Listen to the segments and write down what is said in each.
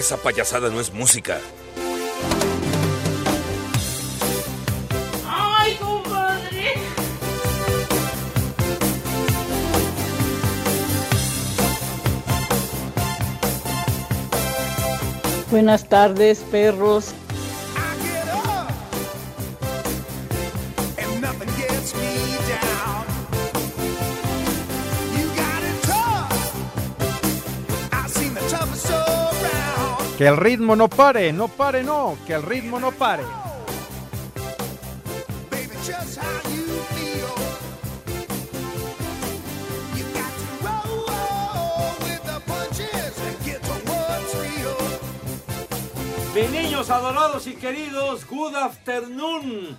Esa payasada no es música. ¡Ay, compadre! Buenas tardes, perros. Que el ritmo no pare, no pare, no, que el ritmo no pare. Mis niños adorados y queridos, good afternoon.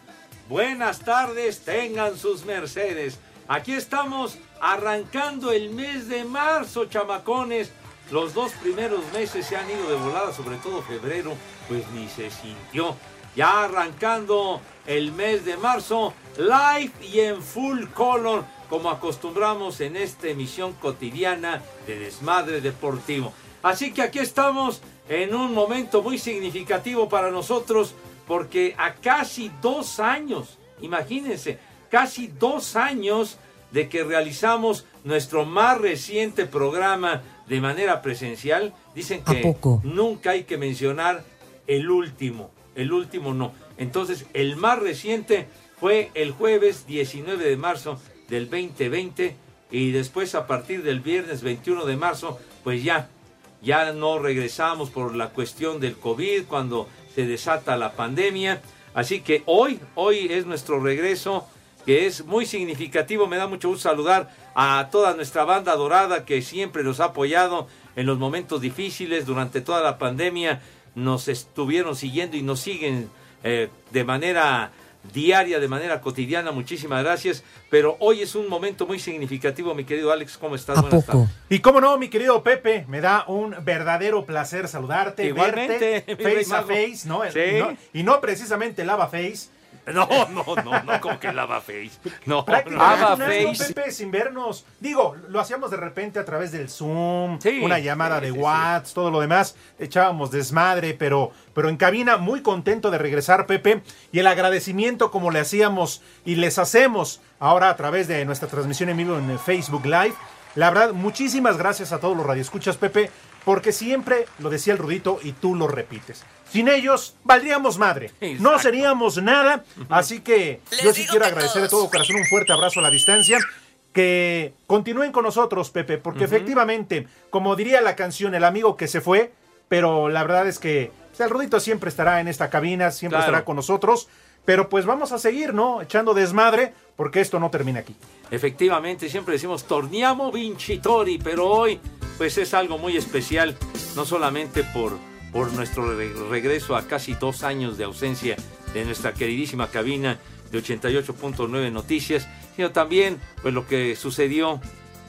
Buenas tardes, tengan sus mercedes. Aquí estamos arrancando el mes de marzo, chamacones. Los dos primeros meses se han ido de volada, sobre todo febrero, pues ni se sintió. Ya arrancando el mes de marzo, live y en full color, como acostumbramos en esta emisión cotidiana de Desmadre Deportivo. Así que aquí estamos en un momento muy significativo para nosotros, porque a casi dos años, imagínense, casi dos años de que realizamos nuestro más reciente programa de manera presencial, dicen ¿A que nunca hay que mencionar el último, el último no. Entonces, el más reciente fue el jueves 19 de marzo del 2020 y después a partir del viernes 21 de marzo, pues ya, ya no regresamos por la cuestión del COVID cuando se desata la pandemia. Así que hoy, hoy es nuestro regreso que es muy significativo. Me da mucho gusto saludar a toda nuestra banda dorada que siempre nos ha apoyado en los momentos difíciles durante toda la pandemia. Nos estuvieron siguiendo y nos siguen eh, de manera diaria, de manera cotidiana. Muchísimas gracias. Pero hoy es un momento muy significativo, mi querido Alex. ¿Cómo estás? ¿A Buenas poco? tardes. Y cómo no, mi querido Pepe, me da un verdadero placer saludarte, Igualmente, verte face a face, ¿no? Sí. No- Y no precisamente lava face. No, no, no, no, como que lava face. No, un año, Pepe, sin vernos. Digo, lo hacíamos de repente a través del Zoom, Sí, una llamada sí, de sí, sí. WhatsApp, todo lo demás. Echábamos desmadre, pero, pero en cabina muy contento de regresar, Pepe. Y el agradecimiento como le hacíamos y les hacemos ahora a través de nuestra transmisión en vivo en Facebook Live. La verdad, muchísimas gracias a todos los radioescuchas, Pepe, porque siempre lo decía el Rudito y tú lo repites. Sin ellos, valdríamos madre. No seríamos nada. Así que yo sí quiero agradecer de todo corazón un fuerte abrazo a la distancia. Que continúen con nosotros, Pepe, porque efectivamente, como diría la canción, el amigo que se fue, pero la verdad es que o sea, el Rudito siempre estará en esta cabina, siempre Claro. estará con nosotros. Pero pues vamos a seguir, ¿no? Echando desmadre, porque esto no termina aquí. Efectivamente, siempre decimos torniamo vincitori, pero hoy pues es algo muy especial, no solamente por, por nuestro re- regreso a casi dos años de ausencia de nuestra queridísima cabina de 88.9 Noticias, sino también pues lo que sucedió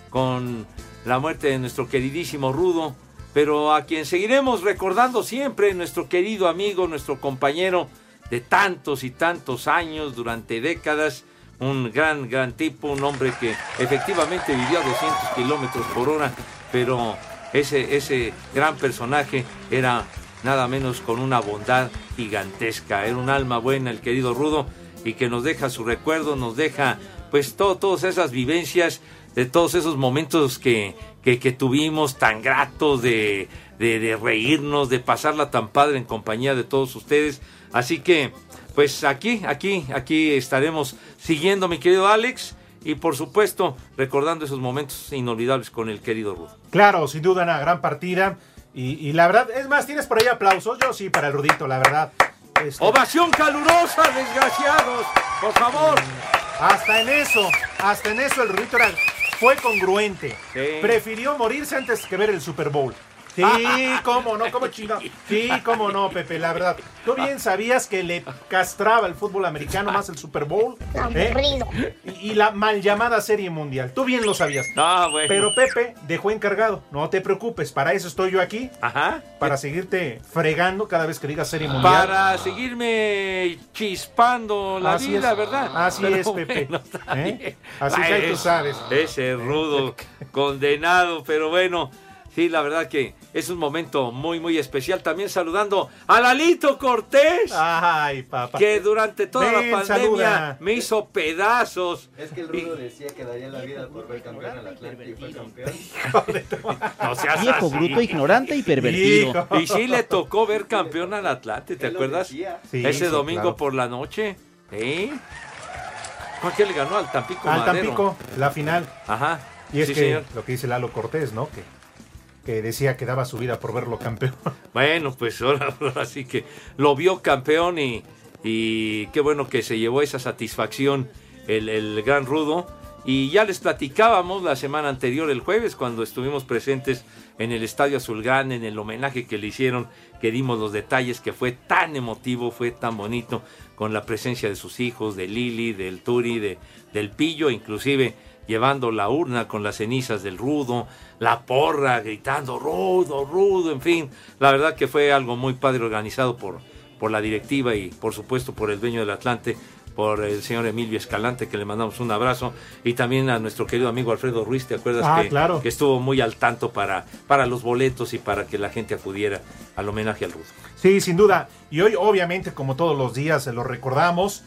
con la muerte de nuestro queridísimo Rudo, pero a quien seguiremos recordando siempre, nuestro querido amigo, nuestro compañero de tantos y tantos años, durante décadas, un gran, gran tipo, un hombre que efectivamente vivió a 200 kilómetros por hora, pero ese, ese gran personaje era nada menos con una bondad gigantesca, era un alma buena el querido Rudo y que nos deja su recuerdo, nos deja pues todo, todas esas vivencias de todos esos momentos que, que, que tuvimos tan gratos de, de, de reírnos, de pasarla tan padre en compañía de todos ustedes. Así que, pues aquí, aquí, aquí estaremos siguiendo, mi querido Alex, y por supuesto recordando esos momentos inolvidables con el querido Rudo. Claro, sin duda una gran partida. Y, y la verdad, es más, ¿tienes por ahí aplausos? Yo sí, para el Rudito, la verdad. Este, Ovación calurosa, desgraciados, por favor. Hasta en eso, hasta en eso el Rudito era fue congruente. Sí. Prefirió morirse antes que ver el Super Bowl. Sí, cómo no, cómo chingado. Sí, cómo no, Pepe, la verdad. Tú bien sabías que le castraba el fútbol americano más el Super Bowl. ¿eh? Y, y la mal llamada Serie Mundial. Tú bien lo sabías. No, bueno. Pero Pepe dejó encargado. No te preocupes, para eso estoy yo aquí. Ajá. Para seguirte fregando cada vez que digas Serie Mundial. Para seguirme chispando la Así vida, es. ¿verdad? Así Pero es, Pepe. bueno, ¿Eh? Así Ay, que ahí tú es- sabes. Ese rudo condenado, pero bueno. Sí, la verdad que es un momento muy, muy especial. También saludando a Lalito Cortés, Ay, papá. que durante toda Ven, la pandemia saluda. me hizo pedazos. Es que el Rudo decía que daría la vida por ver campeón al Atlante y fue campeón. No seas Viejo, así. bruto, ignorante y pervertido. Hijo. Y sí le tocó ver campeón al Atlante, ¿te Él acuerdas? Sí, Ese sí, domingo claro. por la noche. ¿Sí? ¿Cuál que le ganó al Tampico Al Madero? Tampico, la final. Ajá. Y es Sí, que señor. lo que dice Lalo Cortés, ¿no? Que, que decía que daba su vida por verlo campeón. Bueno, pues ahora, ahora sí que lo vio campeón y, qué bueno que se llevó esa satisfacción el, el gran rudo. Y ya les platicábamos la semana anterior, el jueves, cuando estuvimos presentes en el Estadio Azulgrán, en el homenaje que le hicieron, que dimos los detalles, que fue tan emotivo, fue tan bonito, con la presencia de sus hijos, de Lili, del Turi, de, del Pillo, inclusive llevando la urna con las cenizas del rudo, la porra gritando rudo, rudo, en fin. La verdad que fue algo muy padre organizado por, por la directiva y por supuesto por el dueño del Atlante, por el señor Emilio Escalante, que le mandamos un abrazo, y también a nuestro querido amigo Alfredo Ruiz, ¿te acuerdas Ah, que, claro. que estuvo muy al tanto para, para los boletos y para que la gente acudiera al homenaje al rudo? Sí, sin duda. Y hoy, obviamente, como todos los días, se lo recordamos.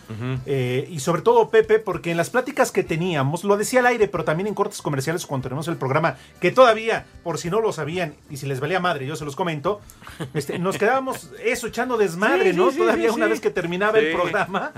Eh, y sobre todo, Pepe, porque en las pláticas que teníamos, lo decía al aire, pero también en cortes comerciales cuando tenemos el programa, que todavía, por si no lo sabían, y si les valía madre, yo se los comento, este, nos quedábamos eso echando desmadre, Sí, ¿no? sí, todavía sí, una vez que terminaba el programa.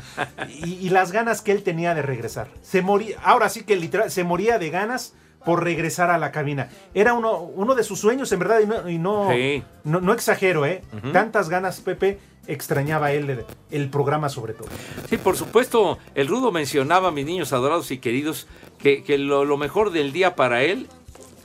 Y, y las ganas que él tenía de regresar. Se moría, ahora sí que literal, se moría de ganas por regresar a la cabina. Era uno, uno de sus sueños, en verdad, y no, y no, Sí. no, no exagero, ¿eh? Tantas ganas, Pepe, extrañaba él el, el programa sobre todo. Sí, por supuesto, el Rudo mencionaba, mis niños adorados y queridos, que, que lo, lo mejor del día para él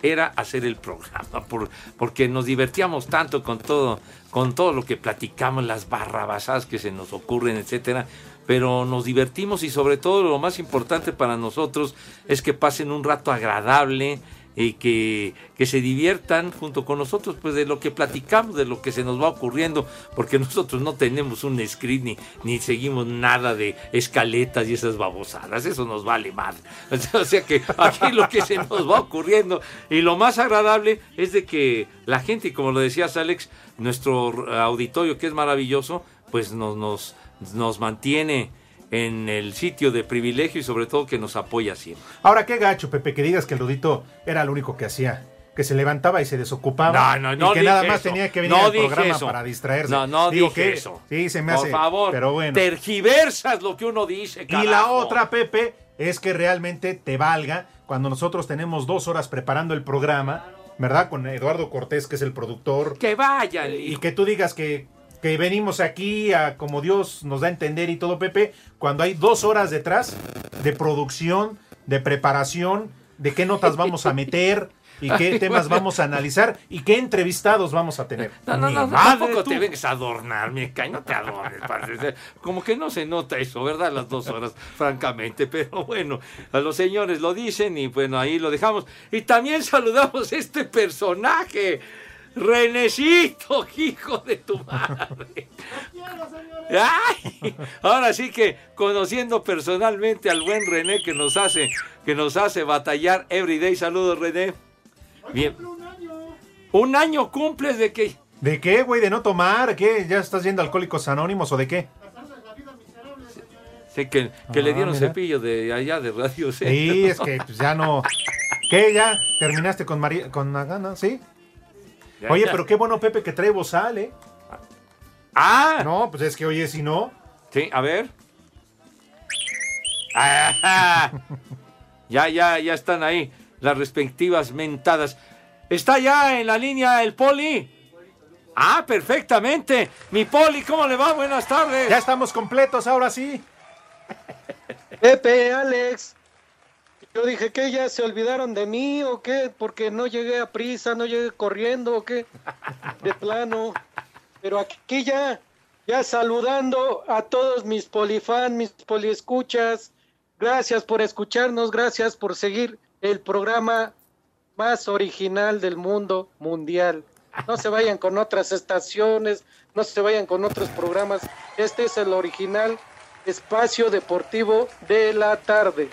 era hacer el programa, por- porque nos divertíamos tanto con todo, con todo lo que platicamos, las barrabasadas que se nos ocurren, etcétera. Pero nos divertimos y sobre todo lo más importante para nosotros es que pasen un rato agradable, y que, que se diviertan junto con nosotros pues de lo que platicamos, de lo que se nos va ocurriendo, porque nosotros no tenemos un script ni, ni seguimos nada de escaletas y esas babosadas, eso nos vale madre. O sea que aquí lo que se nos va ocurriendo y lo más agradable es de que la gente, como lo decías Alex, nuestro auditorio que es maravilloso, pues nos, nos, nos mantiene en el sitio de privilegio y sobre todo que nos apoya siempre. Ahora, qué gacho, Pepe, que digas que el Rudito era lo único que hacía. Que se levantaba y se desocupaba. No, no, no Y que dije nada más eso. tenía que venir No al programa eso. para distraerse. No, no Digo dije que eso. Sí, se me Por hace. favor, Pero bueno. tergiversas lo que uno dice, Y la otra, Pepe, es que realmente te valga cuando nosotros tenemos dos horas preparando el programa, ¿verdad? Con Eduardo Cortés, que es el productor. Que vayan. Y que tú digas que, que venimos aquí a como Dios nos da a entender y todo, Pepe, cuando hay dos horas detrás de producción, de preparación, de qué notas vamos a meter y qué temas vamos a analizar y qué entrevistados vamos a tener. No, no, Ni no, madre, tampoco tú. te vengas a adornar, me cae, no te adornes, padre. Como que no se nota eso, ¿verdad? Las dos horas, francamente, pero bueno, a los señores lo dicen y bueno, ahí lo dejamos. Y también saludamos a este personaje, Renecito, hijo de tu madre. Ay, ahora sí que conociendo personalmente al buen René que nos hace, que nos hace batallar everyday. Saludos, René. Bien. Un año cumples de que ¿De qué, güey? ¿De no tomar? ¿Qué? ¿Ya estás yendo Alcohólicos Anónimos o de qué? Sé que, que le Ah, dieron mira. cepillo de allá de Radio C. Sí, es que pues, ya no. ¿Qué? ¿Ya terminaste con María, con Magana? ¿Sí? Ya, Oye, ya. pero qué bueno, Pepe, que trae bozal, ¿eh? Ah, No, pues es que, oye, si no. sí, a ver. Ah, ya, ya, ya están ahí las respectivas mentadas. ¿Está ya en la línea el poli? Ah, perfectamente. Mi poli, ¿cómo le va? Buenas tardes. Ya estamos completos, ahora sí. Pepe, Alex, Yo dije que ya se olvidaron de mí o qué, porque no llegué a prisa, no llegué corriendo o qué, de plano. Pero aquí ya, ya saludando a todos mis polifans, mis poliescuchas. Gracias por escucharnos, gracias por seguir el programa más original del mundo mundial. No se vayan con otras estaciones, no se vayan con otros programas. Este es el original espacio deportivo de la tarde.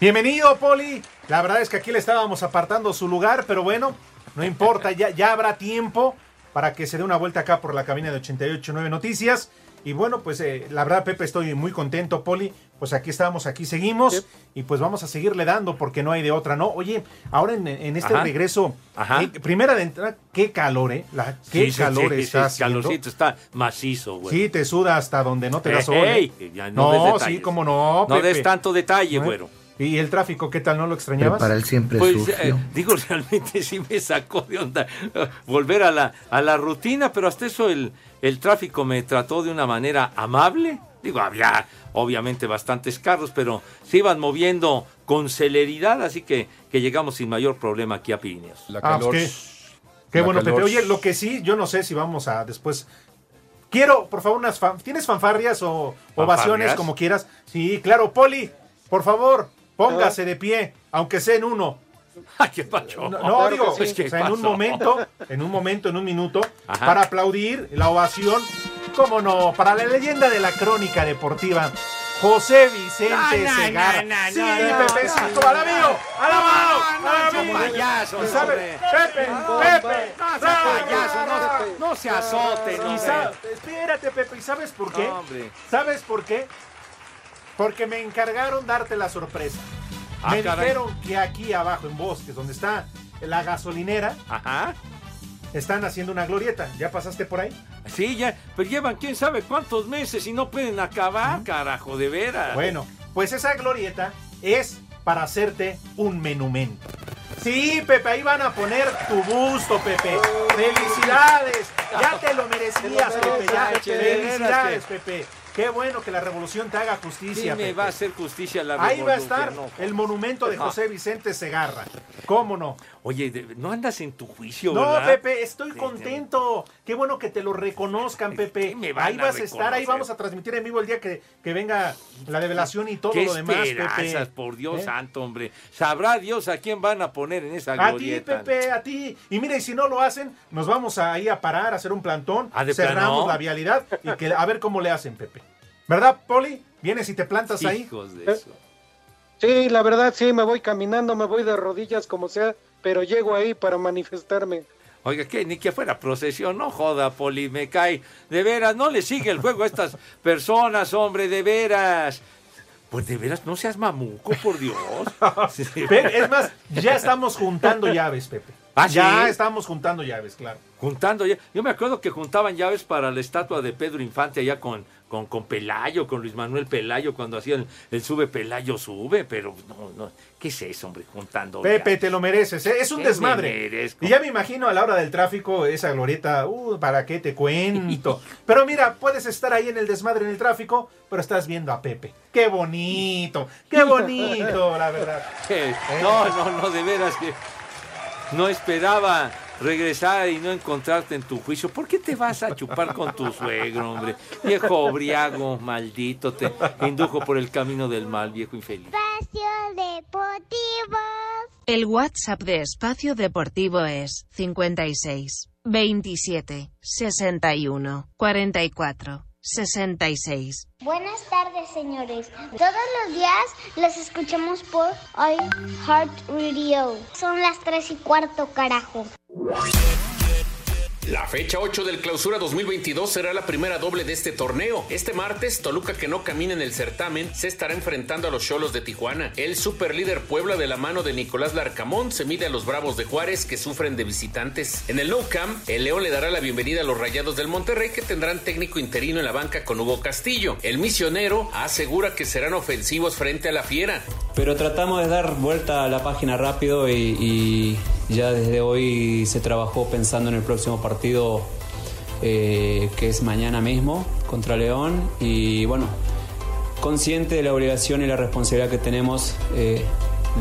Bienvenido, Poli. La verdad es que aquí le estábamos apartando su lugar, pero bueno, no importa, ya, ya habrá tiempo para que se dé una vuelta acá por la cabina de 88.9 Noticias. Y bueno, pues eh, la verdad, Pepe, estoy muy contento, Poli. Pues aquí estamos, aquí seguimos. Y pues vamos a seguirle dando porque no hay de otra, ¿no? Oye, ahora en, en este Ajá. regreso, Ajá. eh, primera de entrada, qué calor, ¿eh? La, qué Sí, calor sí, está calorcito está macizo, güey. Sí, te suda hasta donde no te da sol. Ey, ¿eh? no no, sí, cómo no. No Pepe. des tanto detalle, ¿Eh? güero. ¿Y el tráfico qué tal? ¿No lo extrañabas? Para él siempre Pues eh, digo, realmente sí me sacó de onda eh, volver a la, a la rutina, pero hasta eso el, el tráfico me trató de una manera amable. Digo, había obviamente bastantes carros, pero se iban moviendo con celeridad, así que, que llegamos sin mayor problema aquí a Pirineos. La Ah, calor. pues Qué La bueno, calor. Pepe. Oye, lo que sí, yo no sé si vamos a después. Quiero, por favor, unas fan- ¿Tienes fanfarrias o ovaciones, ¿Fanfarrias? como quieras? Sí, claro, Poli, por favor, póngase de pie, aunque sea en uno. Ay, qué pacho. No, no, digo, sí. o sea, en un momento, en un momento, en un minuto, Ajá. para aplaudir la ovación, cómo no, para la leyenda de la crónica deportiva, José Vicente No, no, Segarra. no, sí, no, Pepe, no, sí, no, como al amigo, al amigo, al payaso. Pepe, Pepe, payaso, no, se azote, no espérate, Pepe, ¿y sabes por qué? ¿Sabes por qué? Porque me encargaron darte la sorpresa. Ah, me caray. dijeron que aquí abajo en Bosques, donde está la gasolinera, Ajá. están haciendo una glorieta. ¿Ya pasaste por ahí? Sí, ya, pero llevan quién sabe cuántos meses y no pueden acabar, carajo, de veras. Bueno, pues esa glorieta es para hacerte un menumento. Sí, Pepe, ahí van a poner tu busto, Pepe. ¡Felicidades! Ya te lo merecías, Te lo Pepe. Ya. ¡Felicidades, de Pepe! Qué bueno que la revolución te haga Sí justicia, me Pepe. va a hacer justicia la Ahí va a revolución, estar no. el monumento de Ah. José Vicente Segarra. ¿Cómo no? Oye, no andas en tu juicio, No, ¿verdad? Pepe, estoy Sí, contento. Qué bueno que te lo reconozcan, Pepe. ¿Qué me Ahí a vas a estar, ahí vamos a transmitir en vivo el día que, que venga la develación y todo ¿Qué lo demás, Pepe. por Dios ¿Eh? santo, hombre? Sabrá Dios a quién van a poner en esa A ti, glorieta. Pepe, a ti. Y mire, y si no lo hacen, nos vamos ahí a parar, a hacer un plantón. Ah, ¿de cerramos plano? la vialidad y que, a ver cómo le hacen, Pepe. ¿Verdad, Poli? Vienes y te plantas ahí. Hijos de eso. Sí, la verdad sí, me voy caminando, me voy de rodillas como sea, pero llego ahí para manifestarme. Oiga, que ni que fuera procesión, no joda, Poli, me cae. De veras, no le sigue el juego a estas personas, hombre, de veras. Pues de veras, no seas mamuco, por Dios. Es más, ya estamos juntando llaves, Pepe. ¿Ah, ya sí? estamos juntando llaves, claro. Juntando ya. Yo me acuerdo que juntaban llaves para la estatua de Pedro Infante allá con, con, con Pelayo, con Luis Manuel Pelayo, cuando hacían el sube Pelayo sube, pero no, no. ¿Qué es eso, hombre? Juntando. Pepe, te lo mereces, ¿eh? es un ¿Qué me desmadre. Y ya me imagino a la hora del tráfico esa glorieta, uh, ¿para qué te cuento? Pero mira, puedes estar ahí en el desmadre en el tráfico, pero estás viendo a Pepe. Qué bonito, qué bonito, la verdad. Eh, No, no, no, de veras que no esperaba regresar y no encontrarte en tu juicio. ¿Por qué te vas a chupar con tu suegro, hombre? Viejo briago, maldito, te indujo por el camino del mal, viejo infeliz. Espacio Deportivo. El WhatsApp de Espacio Deportivo es 56 27 61 44 66. Buenas tardes, señores. Todos los días los escuchamos por iHeart Radio. Son las 3 y cuarto, carajo. La fecha 8 del Clausura 2022 será la primera doble de este torneo. Este martes, Toluca que no camina en el certamen se estará enfrentando a los Cholos de Tijuana. El superlíder Puebla de la mano de Nicolás Larcamón se mide a los Bravos de Juárez que sufren de visitantes. En el No Camp, el León le dará la bienvenida a los Rayados del Monterrey que tendrán técnico interino en la banca con Hugo Castillo. El misionero asegura que serán ofensivos frente a la Fiera. Pero tratamos de dar vuelta a la página rápido y, y ya desde hoy se trabajó pensando en el próximo partido eh, que es mañana mismo contra León y bueno, consciente de la obligación y la responsabilidad que tenemos eh,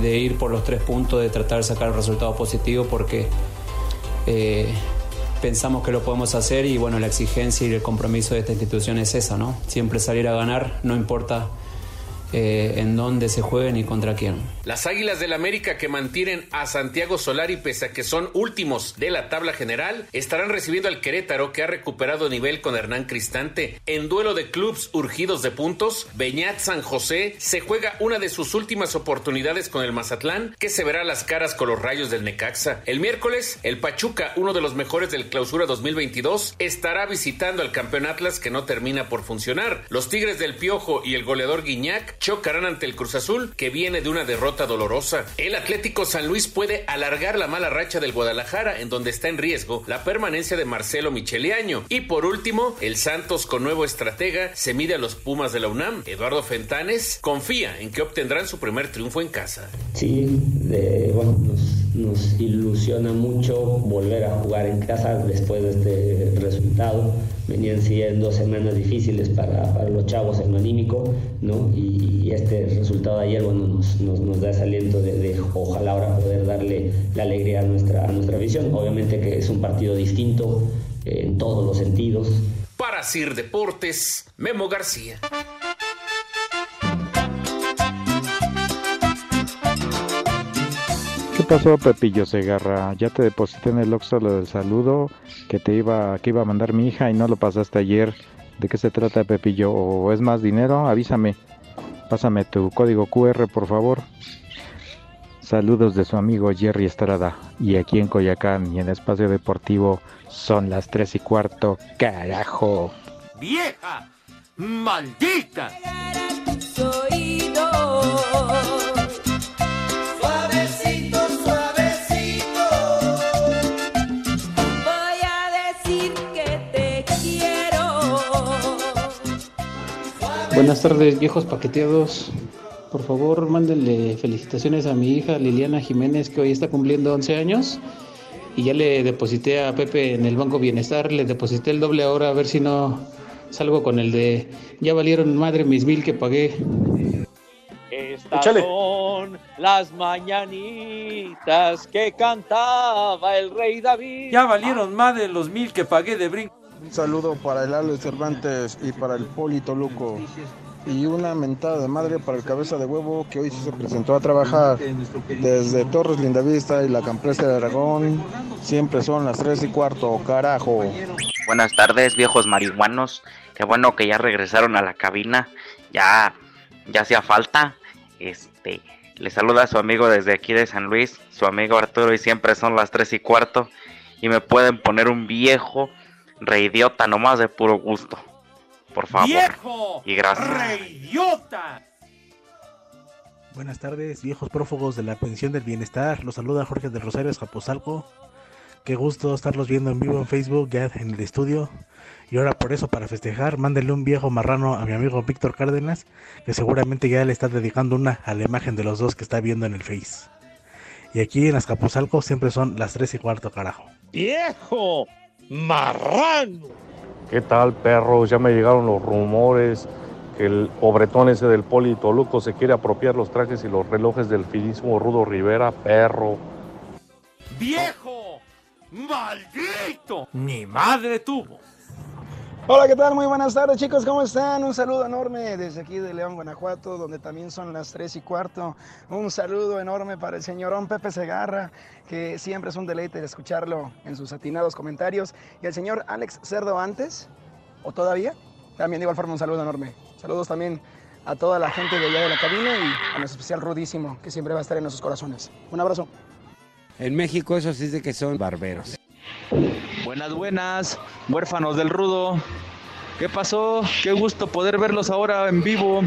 de ir por los tres puntos, de tratar de sacar el resultado positivo porque eh, pensamos que lo podemos hacer y bueno, la exigencia y el compromiso de esta institución es esa, ¿no? Siempre salir a ganar, no importa eh, en dónde se jueguen y contra quién. Las Águilas del América que mantienen a Santiago Solari pese a que son últimos de la tabla general estarán recibiendo al Querétaro que ha recuperado nivel con Hernán Cristante. En duelo de clubes urgidos de puntos, Beñat San José se juega una de sus últimas oportunidades con el Mazatlán que se verá las caras con los rayos del Necaxa. El miércoles, el Pachuca, uno de los mejores del clausura 2022, estará visitando al campeón Atlas que no termina por funcionar. Los Tigres del Piojo y el goleador Guiñac chocarán ante el Cruz Azul que viene de una derrota dolorosa. El Atlético San Luis puede alargar la mala racha del Guadalajara, en donde está en riesgo la permanencia de Marcelo Micheliaño. Y por último, el Santos con nuevo estratega se mide a los Pumas de la UNAM. Eduardo Fentanes confía en que obtendrán su primer triunfo en casa. Sí, bueno, nos, nos ilusiona mucho volver a jugar en casa después de este resultado. Venían siendo semanas difíciles para, los chavos en lo anímico, ¿no? Y, este resultado de ayer, bueno, nos, nos, da ese aliento de, de, ojalá ahora poder darle la alegría a nuestra, a nuestra visión. Obviamente que es un partido distinto eh, en todos los sentidos. Para Sir Deportes, Memo García. ¿Qué pasó, Pepillo Segarra? Ya te deposité en el Oxxo lo del saludo que te iba, que iba a mandar mi hija y no lo pasaste ayer. ¿De qué se trata, Pepillo? ¿O es más dinero? Avísame. Pásame tu código QR, por favor. Saludos de su amigo Jerry Estrada. Y aquí en Coyacán y en Espacio Deportivo son las tres y cuarto. ¡Carajo! ¡Vieja! ¡Maldita! Suavecito, Buenas tardes, viejos paqueteados. Por favor, mándenle felicitaciones a mi hija Liliana Jiménez, que hoy está cumpliendo 11 años. Y ya le deposité a Pepe en el Banco Bienestar, le deposité el doble ahora, a ver si no salgo con el de ya valieron madre mis mil que pagué. Estas Échale. son las mañanitas que cantaba el rey David. Ya valieron más de los mil que pagué de brinco. Un saludo para el Ale Cervantes y para el Polito Luco. Y una mentada de madre para el cabeza de huevo que hoy se presentó a trabajar desde Torres Lindavista y la Campresa de Aragón. Siempre son las 3 y cuarto, carajo. Buenas tardes, viejos marihuanos. Qué bueno que ya regresaron a la cabina. Ya, ya hacía falta. Este, le saluda a su amigo desde aquí de San Luis, su amigo Arturo, y siempre son las 3 y cuarto. Y me pueden poner un viejo reidiota nomás de puro gusto. Por favor. ¡Viejo! Y gracias. ¡Reidiota! Buenas tardes, viejos prófugos de la pensión del bienestar. Los saluda Jorge del Rosario Escapuzalco. Qué gusto estarlos viendo en vivo en Facebook, ya en el estudio. Y ahora por eso, para festejar, mándenle un viejo marrano a mi amigo Víctor Cárdenas, que seguramente ya le está dedicando una a la imagen de los dos que está viendo en el Face. Y aquí en Azcapotzalco siempre son las 3 y cuarto, carajo. ¡Viejo! ¡Marrano! ¿Qué tal, perros? Ya me llegaron los rumores que el pobretón ese del Poli Toluco se quiere apropiar los trajes y los relojes del finísimo Rudo Rivera, perro. ¡Viejo! ¡Maldito! Ni madre tuvo. Hola, ¿qué tal? Muy buenas tardes, chicos. ¿Cómo están? Un saludo enorme desde aquí de León, Guanajuato, donde también son las 3 y cuarto. Un saludo enorme para el señorón Pepe Segarra, que siempre es un deleite de escucharlo en sus atinados comentarios. Y el señor Alex Cerdo antes, o todavía, también de igual forma un saludo enorme. Saludos también a toda la gente de allá de la cabina y a nuestro especial Rudísimo, que siempre va a estar en nuestros corazones. Un abrazo. En México eso sí de que son barberos. Buenas, buenas, huérfanos del rudo. ¿Qué pasó? Qué gusto poder verlos ahora en vivo.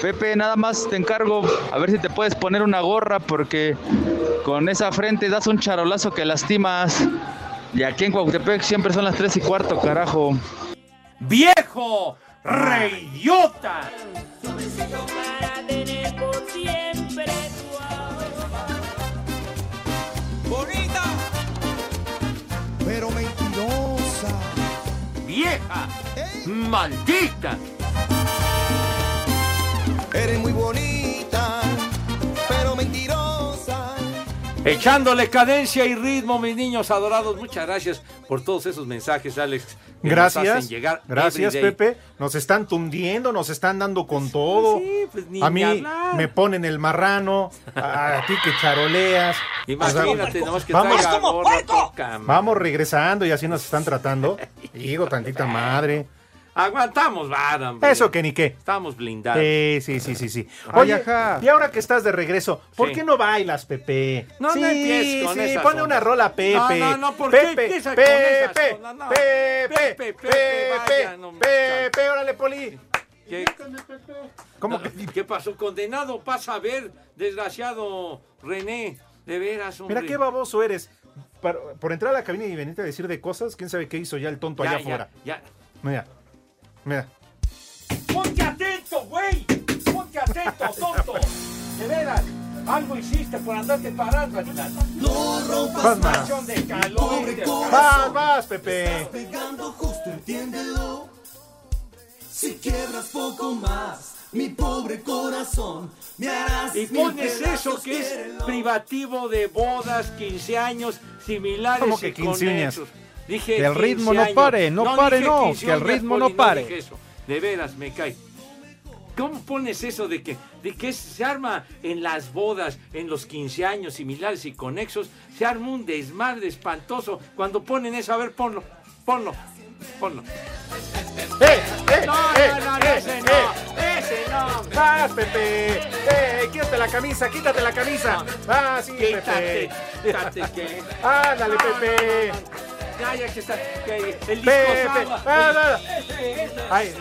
Pepe, nada más te encargo a ver si te puedes poner una gorra porque con esa frente das un charolazo que lastimas. Y aquí en Cuauhtémoc siempre son las 3 y cuarto, carajo. ¡Viejo! ¡Reidiota! ¡Vieja! ¡Maldita! Eres muy bonita, pero mentirosa. Echándole cadencia y ritmo, mis niños adorados. Muchas gracias por todos esos mensajes, Alex. que nos Gracias, hacen llegar gracias. Pepe. Nos están tundiendo, nos están dando con todo. pues ni a mí hablar. me ponen el marrano, a, a ti que charoleas. Imagínate, nomás que vamos, traiga gorra, vamos regresando y así nos están tratando. Digo, tantita madre. Aguantamos, hombre. Eso que ni qué. Estamos blindados. Sí, sí, sí, sí, sí. Oye, ajá. y ahora que estás de regreso, ¿por Sí. qué no bailas, Pepe? No, no sí, empieces con sí, esas ondas. una rola, Pepe. No, no, no, ¿por qué Pepe, empiezas con Pepe, esas Pepe, ondas? No. Pepe, Pepe, Pepe, Pepe, Pepe, no órale, Poli. ¿Qué? ¿Cómo No, ¿Qué pasó? Condenado, pasa a ver, desgraciado René. De veras, hombre. Mira qué baboso eres. Por, por entrar a la cabina y venirte a decir de cosas, quién sabe qué hizo ya el tonto Ya, allá ya, afuera. ya. Mira, mira. ¡Ponte atento, güey! ¡Ponte atento, tonto! De veras, algo hiciste por andarte parando, animal. No rompas Vas más. más. de calor. de- Vas, vas, Pepe. Pegando justo, entiéndelo. Si quiebras poco más, mi pobre corazón, me harás Y pones eso que es privativo de bodas, 15 años, similares ¿Cómo que y 15 uñas? Dije Que el ritmo 15 no años. pare, no pare, no, 15 que el ritmo no pare. dije eso. De veras, me cae. ¿Cómo pones eso de que, de que se arma en las bodas, en los 15 años similares y conexos, se arma un desmadre espantoso cuando ponen eso? A ver, ponlo, ponlo, ponlo. ¡Eh, eh, No, eh, no, no, no, eh, ese eh! no, ese no. ¡Vas, Pepe! ¡Eh, quítate la camisa, quítate la camisa! ¡Ah, sí, Quítate, Pepe! quítate que... ¡Ándale, Pepe! Ya, ya que está, que el disco Pepe, ah. Ay.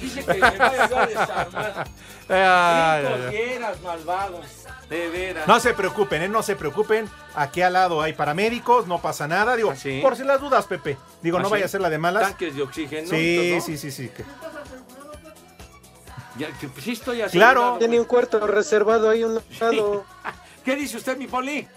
Dice que me a desarmar. Ay, Cinco. De veras. No se preocupen, ¿eh? No se preocupen. Aquí al lado hay paramédicos, no pasa nada. Digo, sí? por si las dudas, Pepe. Digo, ¿Ah, no sí? vaya a ser la de malas. Tanques de oxígeno. Sí, ¿no? sí, sí, sí. que- Ya, que sí estoy así. Claro. Tiene un cuarto reservado ahí un lado. ¿Qué dice usted, mi poli?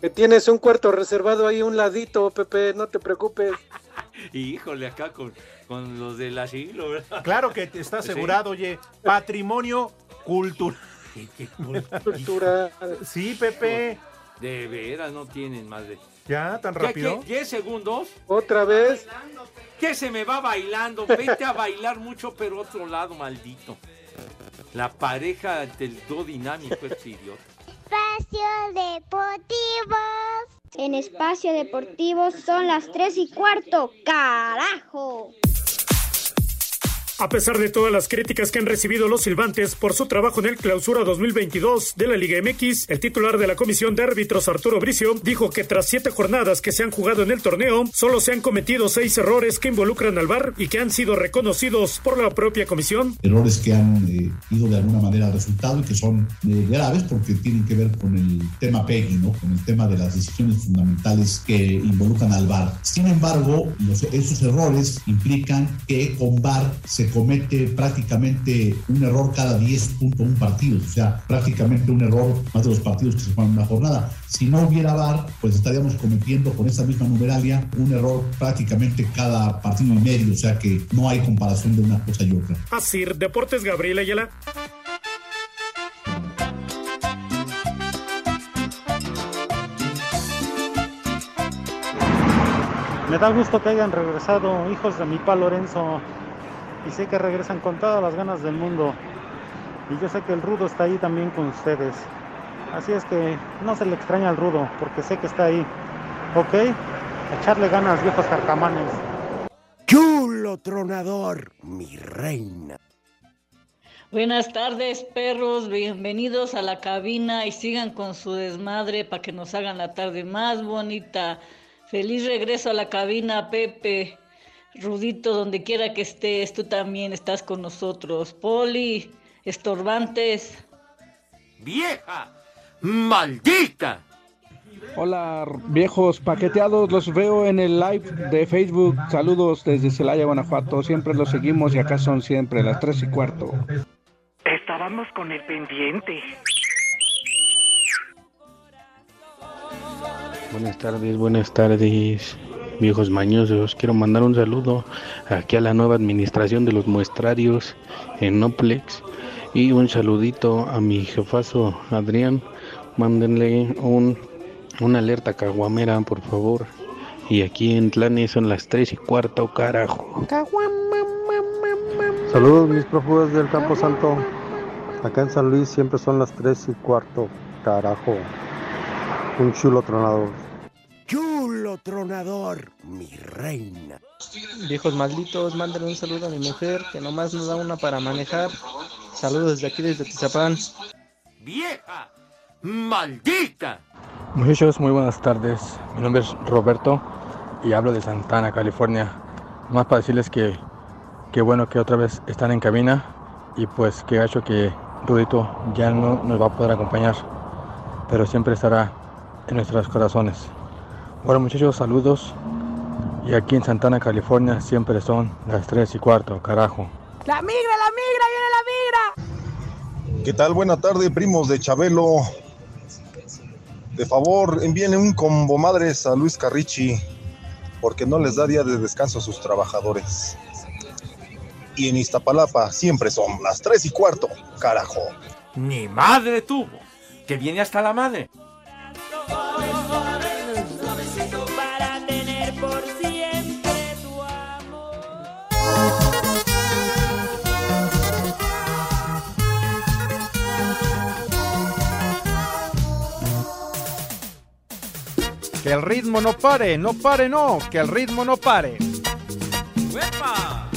Que tienes un cuarto reservado ahí un ladito, Pepe, no te preocupes. Híjole, acá con, con los del asilo, ¿verdad? Claro que está asegurado, oye. Patrimonio cultural. Cultura. Sí, Pepe. De veras, no tienen más de... Ya, tan ¿Qué, rápido. qué, 10 segundos? Otra vez. ¿Qué se me va bailando? Vete a bailar mucho, pero otro lado, maldito. La pareja del dúo dinámico es idiota. Espacio Deportivo. En Espacio Deportivo son las 3 y cuarto. ¡Carajo! A pesar de todas las críticas que han recibido los silbantes por su trabajo en el clausura 2022 de la Liga MX, el titular de la comisión de árbitros Arturo Bricio dijo que tras siete jornadas que se han jugado en el torneo, solo se han cometido seis errores que involucran al VAR y que han sido reconocidos por la propia comisión. errores que han eh, ido de alguna manera al resultado y que son eh, graves porque tienen que ver con el tema PEGI, ¿no? con el tema de las decisiones fundamentales que involucran al VAR. Sin embargo, esos errores implican que con VAR se comete prácticamente un error cada 10.1 partidos, o sea, prácticamente un error más de los partidos que se juegan en una jornada. Si no hubiera VAR, pues estaríamos cometiendo con esa misma numeralia un error prácticamente cada partido y medio, o sea que no hay comparación de una cosa y otra. Así, Deportes Gabriel Ayala. Me da gusto que hayan regresado hijos de mi pa Lorenzo y sé que regresan con todas las ganas del mundo y yo sé que el rudo está ahí también con ustedes. Así es que no se le extraña al rudo porque sé que está ahí. ¿Ok? Echarle ganas viejos carcamanes. Chulo tronador, mi reina. Buenas tardes, perros. Bienvenidos a la cabina y sigan con su desmadre para que nos hagan la tarde más bonita. Feliz regreso a la cabina, Pepe. Rudito, donde quiera que estés, tú también estás con nosotros. Poli, estorbantes. ¡Vieja! ¡Maldita! Hola viejos paqueteados, los veo en el live de Facebook. Saludos desde Celaya, Guanajuato. Siempre los seguimos y acá son siempre las tres y cuarto. Estábamos con el pendiente. Buenas tardes, buenas tardes, viejos mañosos. Quiero mandar un saludo aquí a la nueva administración de los muestrarios en Noplex y un saludito a mi jefazo Adrián. Mándenle un, una alerta caguamera, por favor. Y aquí en Tlanes son las 3 y cuarto, carajo. Saludos mis prófugos del Campo Santo. Acá en San Luis siempre son las 3 y cuarto. Carajo. Un chulo tronador. Chulo tronador, mi reina. Viejos malditos, mándenle un saludo a mi mujer que nomás nos da una para manejar. Saludos desde aquí, desde Tizapán. ¡Vieja! ¡Maldita! Muchachos, muy buenas tardes. Mi nombre es Roberto y hablo de Santana, California. Más para decirles que qué bueno que otra vez están en cabina y pues qué gacho que Rudito ya no nos va a poder acompañar, pero siempre estará en nuestros corazones. Bueno muchachos, saludos. Y aquí en Santana, California, siempre son las 3 y cuarto, carajo. La migra, la migra, viene la migra. ¿Qué tal? Buena tarde, primos de Chabelo. De favor, envíenle un combo madres a Luis Carrichi, porque no les da día de descanso a sus trabajadores. Y en Iztapalapa siempre son las 3 y cuarto, carajo. Ni madre tuvo, que viene hasta la madre. Que el ritmo no pare, no pare, no, que el ritmo no pare. ¡Uepa!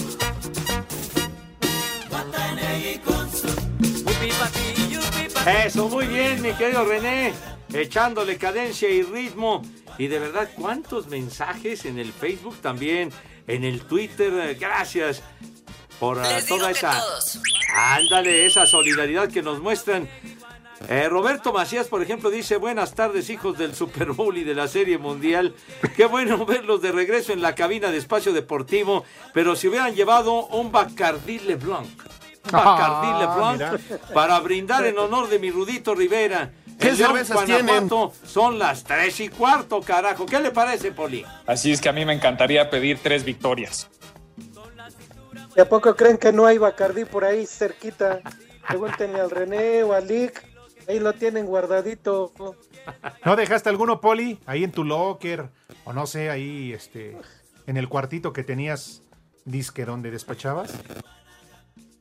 Eso, muy bien, mi querido René. Echándole cadencia y ritmo. Y de verdad, ¿cuántos mensajes en el Facebook también? En el Twitter. Gracias por toda esa. Ándale, esa solidaridad que nos muestran. Eh, Roberto Macías, por ejemplo, dice: Buenas tardes, hijos del Super Bowl y de la Serie Mundial. Qué bueno verlos de regreso en la cabina de espacio deportivo. Pero si hubieran llevado un Bacardí Leblanc. Un Bacardí Ah, Leblanc mira. para brindar en honor de mi Rudito Rivera. ¿Qué León, cervezas tienen? Son las tres y cuarto, carajo. ¿Qué le parece, Poli? Así es que a mí me encantaría pedir tres victorias. ¿Y a poco creen que no hay Bacardí por ahí cerquita? Pregúntenle al René o al Lick. Ahí lo tienen guardadito. ¿No dejaste alguno, Poli? Ahí en tu locker. O no sé, ahí este. En el cuartito que tenías disque donde despachabas.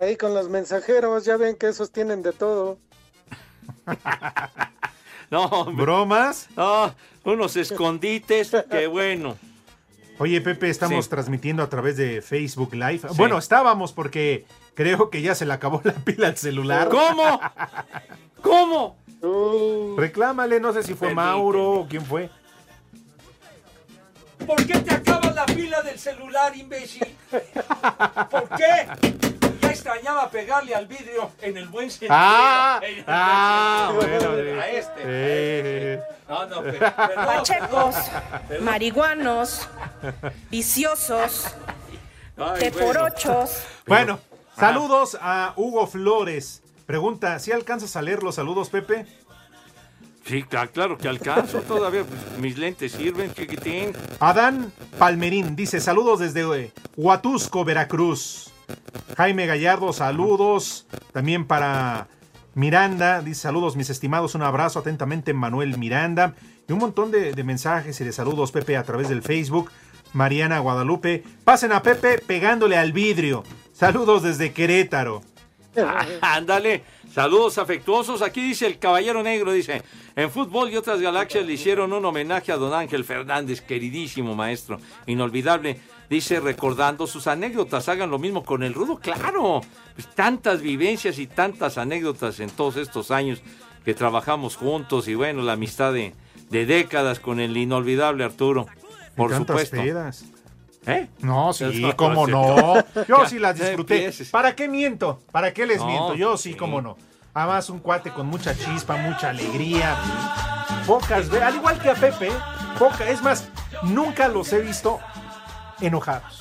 Ahí con los mensajeros, ya ven que esos tienen de todo. No, hombre. ¿Bromas? No, unos escondites, qué bueno. Oye, Pepe, estamos Sí. transmitiendo a través de Facebook Live. Sí. Bueno, estábamos porque creo que ya se le acabó la pila al celular. ¿Cómo? ¿Cómo? Reclámale, no sé si fue Permíteme. Mauro o quién fue. ¿Por qué te acabas la pila del celular, imbécil? ¿Por qué? Ya extrañaba pegarle al vidrio en el buen sentido. Ah, En el buen ah, sentido. bueno, A este. Eh. No, no, pe- perdón, Pachecos, marihuanos, viciosos, Ay, te por bueno. ochos. Bueno, saludos a Hugo Flores. Pregunta, ¿si alcanzas a leer los saludos, Pepe? Sí, cla- claro que alcanzo todavía. pues, mis lentes sirven, chiquitín. Adán Palmerín dice saludos desde eh, Huatusco, Veracruz. Jaime Gallardo, saludos. También para Miranda, dice saludos mis estimados, un abrazo atentamente Manuel Miranda. Y un montón de, de mensajes y de saludos, Pepe, a través del Facebook. Mariana Guadalupe, pasen a Pepe pegándole al vidrio. Saludos desde Querétaro. Ándale, saludos afectuosos. Aquí dice el Caballero Negro, dice, en fútbol y otras galaxias le hicieron un homenaje a don Ángel Fernández, queridísimo maestro, inolvidable. Dice, recordando sus anécdotas, hagan lo mismo con el rudo, claro. Pues, tantas vivencias y tantas anécdotas en todos estos años que trabajamos juntos y bueno, la amistad de, de décadas con el inolvidable Arturo, por supuesto. pedas. ¿Eh? No, sí, No, cómo no. Yo sí las disfruté. ¿Para qué miento? ¿Para qué les No, miento? Yo sí, sí. cómo no. Además, un cuate con mucha chispa, mucha alegría. Pocas veces, al igual que a Pepe, poca. Es más, nunca los he visto enojados.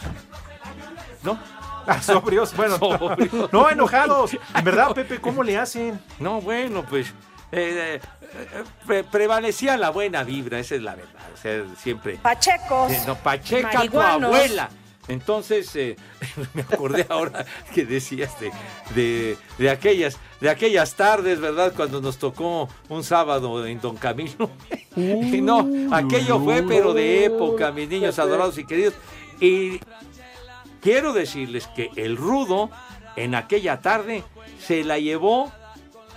¿No? Ah, sobrios, bueno. Sobrios. No, enojados. En verdad, Pepe, ¿cómo le hacen? No, bueno, pues eh, eh, pre- prevalecía la buena vibra, esa es la verdad. O sea, siempre. Pachecos. Eh, no, Pacheca, tu abuela. Entonces, eh, me acordé ahora que decías de, de, de aquellas, de aquellas tardes, ¿verdad? Cuando nos tocó un sábado en Don Camilo. Y no, aquello fue, pero de época, mis niños adorados y queridos. Y quiero decirles que el rudo, en aquella tarde, se la llevó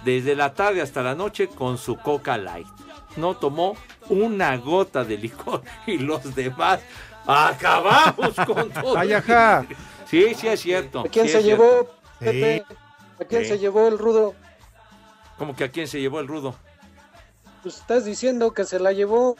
desde la tarde hasta la noche con su Coca Light. No tomó una gota de licor y los demás acabamos con todo. Ay, ajá. Sí, sí es cierto. ¿A quién sí se llevó. Pepe? ¿A quién Sí. se llevó el rudo? ¿Cómo que a quién se llevó el rudo? Pues estás diciendo que se la llevó.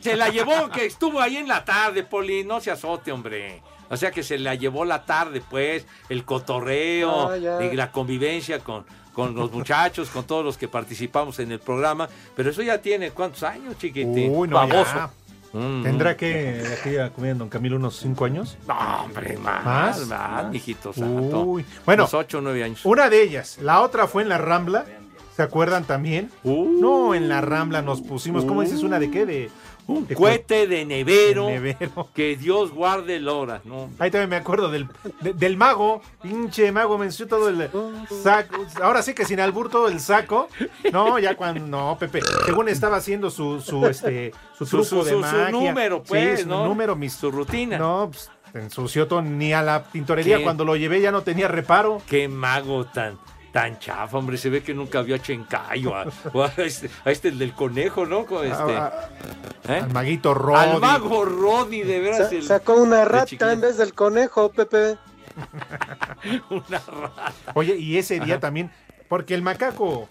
Se la llevó, que estuvo ahí en la tarde, Poli, no se azote, hombre. O sea que se la llevó la tarde, pues, el cotorreo Ah, y la convivencia con, con los muchachos, con todos los que participamos en el programa. Pero eso ya tiene, ¿cuántos años, chiquitín? Uy, no, Baboso. ya. Mm, ¿Tendrá que de aquella comida en Don Camilo unos cinco años? No, hombre, más, ¿Más? más, mijito santo. Uy, bueno, Unos ocho o nueve años. Una de ellas. La otra fue en la Rambla. ¿Se acuerdan también? Uh. no, en la Rambla nos pusimos. ¿Cómo dices una de qué? De, Un de cohete de nevero, de nevero. que Dios guarde el hora. No, Ahí también me acuerdo del, de- del mago. Pinche mago, me ensució todo el saco. Ahora sí que sin albur todo el saco. No, ya cuando. No, Pepe. Según estaba haciendo su, su, este, su Su- truco su- de su- su número, Sí, pues, su ¿no? número, mis, su rutina. No, pues, ensució todo. Ni a la tintorería. ¿Qué? Cuando lo llevé ya no tenía reparo. Qué mago tan, tan chafa, hombre. Se ve que nunca vio a Chencayo, a, o a este, a este el del conejo, ¿no? Con este, Ah, ¿eh? Al maguito Rodi. Al mago Roddy, de veras. Sa- el- sacó una rata en vez del conejo, Pepe. Una rata. Oye, y ese día también. Porque el macaco.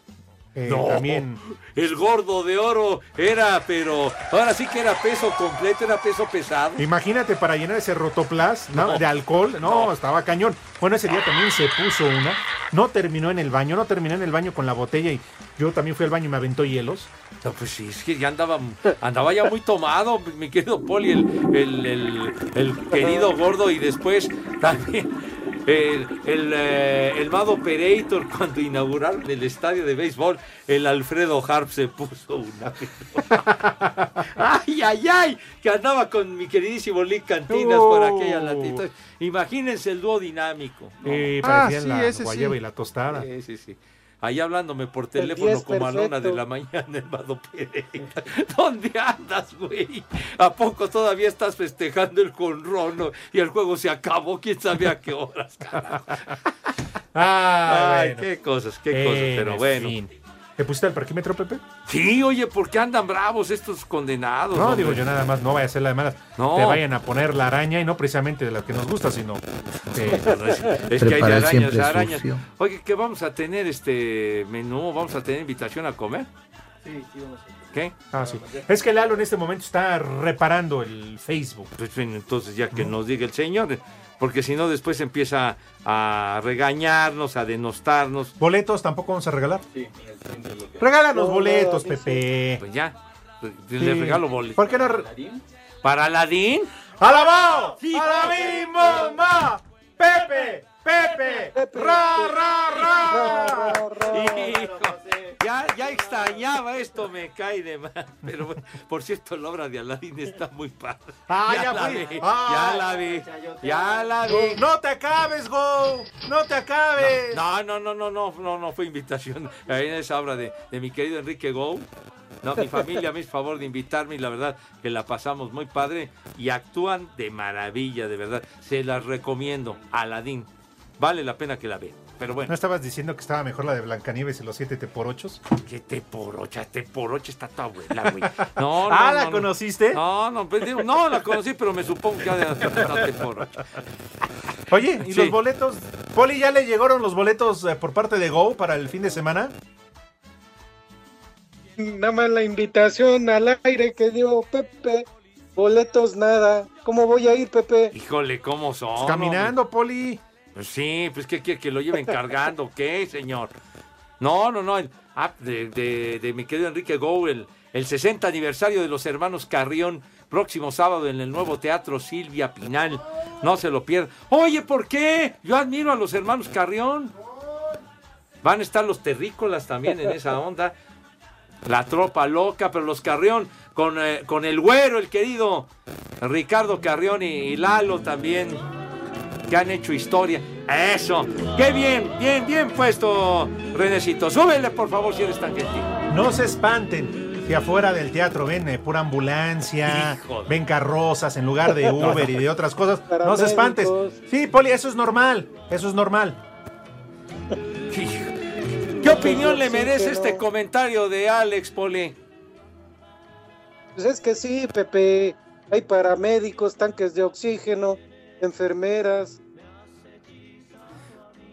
Eh, No, También. el gordo de oro era, pero ahora sí que era peso completo, era peso pesado. Imagínate para llenar ese rotoplas ¿no? No. de alcohol. No, estaba cañón. Bueno, ese día también se puso una. No terminó en el baño, no terminó en el baño con la botella y yo también fui al baño y me aventó hielos. No, pues sí, es que ya andaba, andaba ya muy tomado, mi querido Poli, el, el, el- el querido gordo, y después también el, el, eh, el Mado Operator, cuando inauguraron el estadio de béisbol, el Alfredo Harp se puso una. ¡Ay, ay, ay! Que andaba con mi queridísimo Lick Cantinas por aquella latitud. Imagínense el dúo dinámico. ¿no? Eh, Ah, sí, la ese sí. guayaba y la tostada. Sí, sí, sí. Ahí hablándome por El teléfono 10 como a la una de la mañana, hermano Pereira. ¿Dónde andas, güey? ¿A poco todavía estás festejando el conrono y el juego se acabó? ¿Quién sabe a qué horas, carajo? Ah, Ay, bueno. qué cosas, qué cosas, En pero bueno. fin. ¿Te pusiste al parquímetro, Pepe? Sí, oye, ¿por qué andan bravos estos condenados? No, hombre? digo yo nada más, no vaya a ser la de malas. No. Te vayan a poner la araña y no precisamente de la que nos gusta, sino. eh, No, es, es que hay de arañas, arañas. sucio. Oye, ¿qué vamos a tener este menú? ¿Vamos a tener invitación a comer? ¿Qué? ah, sí. Es que Lalo en este momento está reparando el Facebook. Pues bien, entonces ya que nos diga el señor, porque si no después empieza a regañarnos, a denostarnos. ¿Boletos tampoco vamos a regalar? Regala los No, boletos, no, Pepe. Pues ya, le Sí. regalo boletos. ¿Por qué no? ¿Para Aladín? ¡Alabao! Sí, ¡Alabim, mamá! ¡Pepe! ¡Pepe! ¡Ra, ra, ra! Hijo, ya, ya extrañaba esto, me cae de mal. Pero bueno, por cierto, la obra de Aladín está muy padre. Ah, ya la fui. vi, Ah. ya la vi, ya la vi. ¡No te acabes, Go! ¡No te acabes! No, no, no, no, no, no, no fue invitación ahí en esa obra de, de mi querido Enrique Gou. No, mi familia me hizo favor de invitarme y la verdad que la pasamos muy padre y actúan de maravilla, de verdad. Se las recomiendo. Aladín. Vale la pena que la vean. Pero ¿No bueno, estabas diciendo que estaba mejor la de Blancanieves y los siete te por ochos? que te porocha, te porocha está tu abuela, güey. No, no, Ah, ¿la no, no. conociste? No, no, pues, digo, no, la conocí, pero me supongo que ha de estar te porocha. Oye, ¿y Sí. los boletos? Poli, ¿ya le llegaron los boletos eh, por parte de Go para el fin de semana? Nada más la invitación al aire que dio Pepe. Boletos nada. ¿Cómo voy a ir, Pepe? Híjole, ¿cómo son? Pues caminando, Poli. Sí, pues ¿qué quiere que lo lleven cargando? ¿Qué, señor? No, no, no. de, de- de mi querido Enrique Gou, el, el 60 aniversario de los hermanos Carrión, próximo sábado en el nuevo Teatro Silvia Pinal. No se lo pierdan. Oye, ¿por qué? Yo admiro a los hermanos Carrión. Van a estar los terrícolas también en esa onda. La tropa loca, pero los Carrión con, eh, con el güero, el querido Ricardo Carrión y Lalo también, que han hecho historia. Eso, qué bien, bien, bien puesto, Renecito. Súbele, por favor, si eres tan gentil. No se espanten. Que afuera del teatro ven eh, pura ambulancia, ven carrozas en lugar de Uber y de otras cosas. No se espantes. Sí, Poli, eso es normal. Eso es normal. ¿Qué opinión le merece este comentario de Alex Poli? Pues es que sí, Pepe. Hay paramédicos, tanques de oxígeno, enfermeras.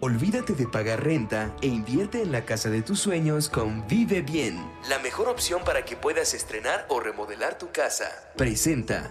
Olvídate de pagar renta e invierte en la casa de tus sueños con Vive Bien, la mejor opción para que puedas estrenar o remodelar tu casa. Presenta.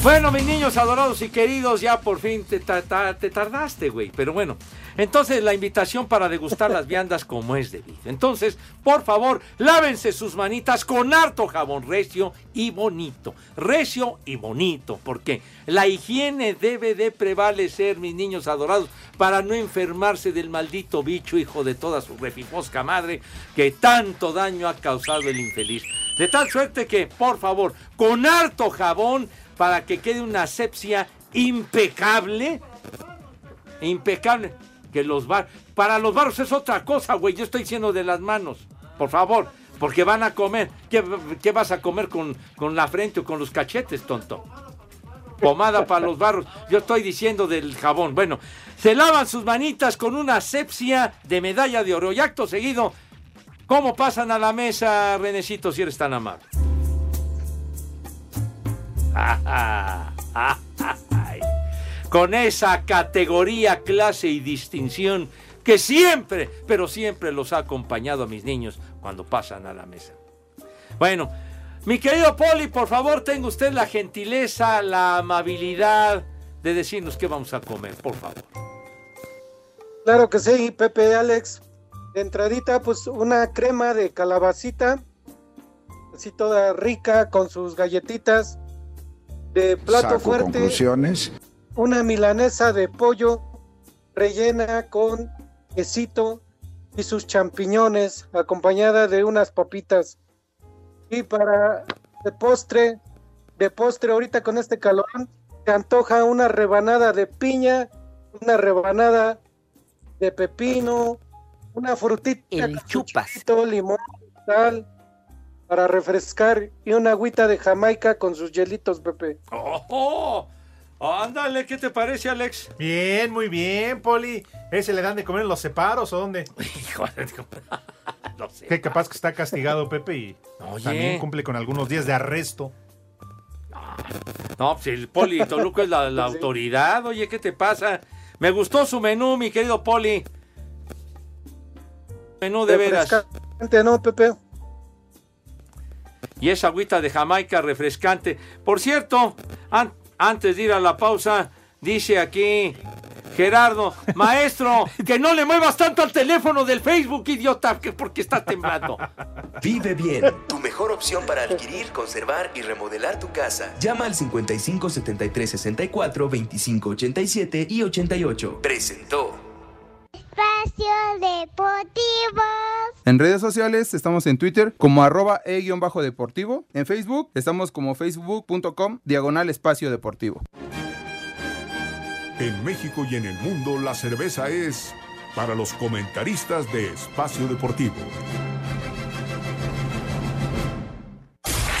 Bueno, mis niños adorados y queridos, ya por fin te, ta- ta- te tardaste, güey. Pero bueno, entonces la invitación para degustar las viandas como es debido. Entonces, por favor, lávense sus manitas con harto jabón recio y bonito. Recio y bonito, porque la higiene debe de prevalecer, mis niños adorados, para no enfermarse del maldito bicho, hijo de toda su refifosca madre, que tanto daño ha causado el infeliz. De tal suerte que, por favor, con harto jabón, para que quede una asepsia impecable. Impecable. Que los bar... Para los barros es otra cosa, güey. Yo estoy diciendo de las manos. Por favor. Porque van a comer. ¿Qué, qué vas a comer con, con la frente o con los cachetes, tonto? Pomada para los barros. Yo estoy diciendo del jabón. Bueno, se lavan sus manitas con una asepsia de medalla de oro. Y acto seguido, ¿cómo pasan a la mesa, Renecito, si eres tan amable? Con esa categoría, clase y distinción que siempre, pero siempre los ha acompañado a mis niños cuando pasan a la mesa. Bueno, mi querido Poli, por favor, tenga usted la gentileza, la amabilidad de decirnos qué vamos a comer, por favor. Claro que sí, Pepe Alex. De entradita, pues una crema de calabacita, así toda rica con sus galletitas. De plato Saco fuerte, conclusiones. una milanesa de pollo rellena con quesito y sus champiñones, acompañada de unas papitas. Y para de postre, de postre ahorita con este calorón, se antoja una rebanada de piña, una rebanada de pepino, una frutita, El chupas. limón, sal, para refrescar y una agüita de Jamaica con sus hielitos, Pepe. ¡Oh! oh, Ándale, ¿qué te parece, Alex? Bien, muy bien, Poli. ¿Ese le dan de comer en los separos o dónde? no sé. Que capaz que está castigado Pepe y Oye. también cumple con algunos días de arresto. No, pues el Poli Toluco es la, la autoridad. Oye, ¿qué te pasa? Me gustó su menú, mi querido Poli. Menú de veras. ¿no, Pepe? Y esa agüita de Jamaica refrescante. Por cierto, an- antes de ir a la pausa, dice aquí Gerardo, maestro, que no le muevas tanto al teléfono del Facebook, idiota, que porque está temblando. Vive bien, tu mejor opción para adquirir, conservar y remodelar tu casa. Llama al 55 73 64 25 87 y 88. Presentó. Espacio Deportivo. En redes sociales estamos en Twitter como arroba e-deportivo. En Facebook estamos como facebook.com diagonal espacio deportivo. En México y en el mundo la cerveza es para los comentaristas de Espacio Deportivo.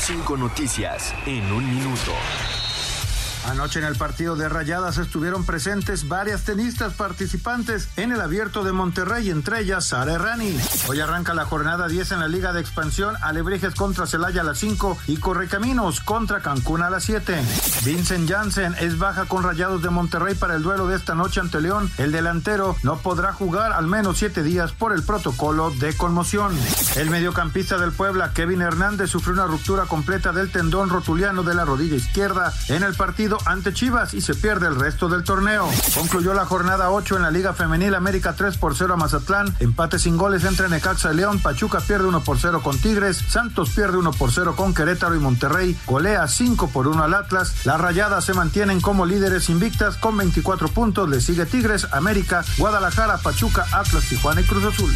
Cinco noticias en un minuto. Anoche en el partido de Rayadas estuvieron presentes varias tenistas participantes en el abierto de Monterrey, entre ellas Sara Errani. Hoy arranca la jornada 10 en la Liga de Expansión, Alebrijes contra Celaya a las 5 y Correcaminos contra Cancún a las 7. Vincent Janssen es baja con Rayados de Monterrey para el duelo de esta noche ante León. El delantero no podrá jugar al menos 7 días por el protocolo de conmoción. El mediocampista del Puebla, Kevin Hernández, sufrió una ruptura completa del tendón rotuliano de la rodilla izquierda en el partido ante Chivas y se pierde el resto del torneo. Concluyó la jornada 8 en la Liga Femenil América 3 por 0 a Mazatlán, empate sin goles entre Necaxa y León, Pachuca pierde 1 por 0 con Tigres, Santos pierde 1 por 0 con Querétaro y Monterrey golea 5 por 1 al Atlas. Las Rayadas se mantienen como líderes invictas con 24 puntos, le sigue Tigres, América, Guadalajara, Pachuca, Atlas, Tijuana y Cruz Azul.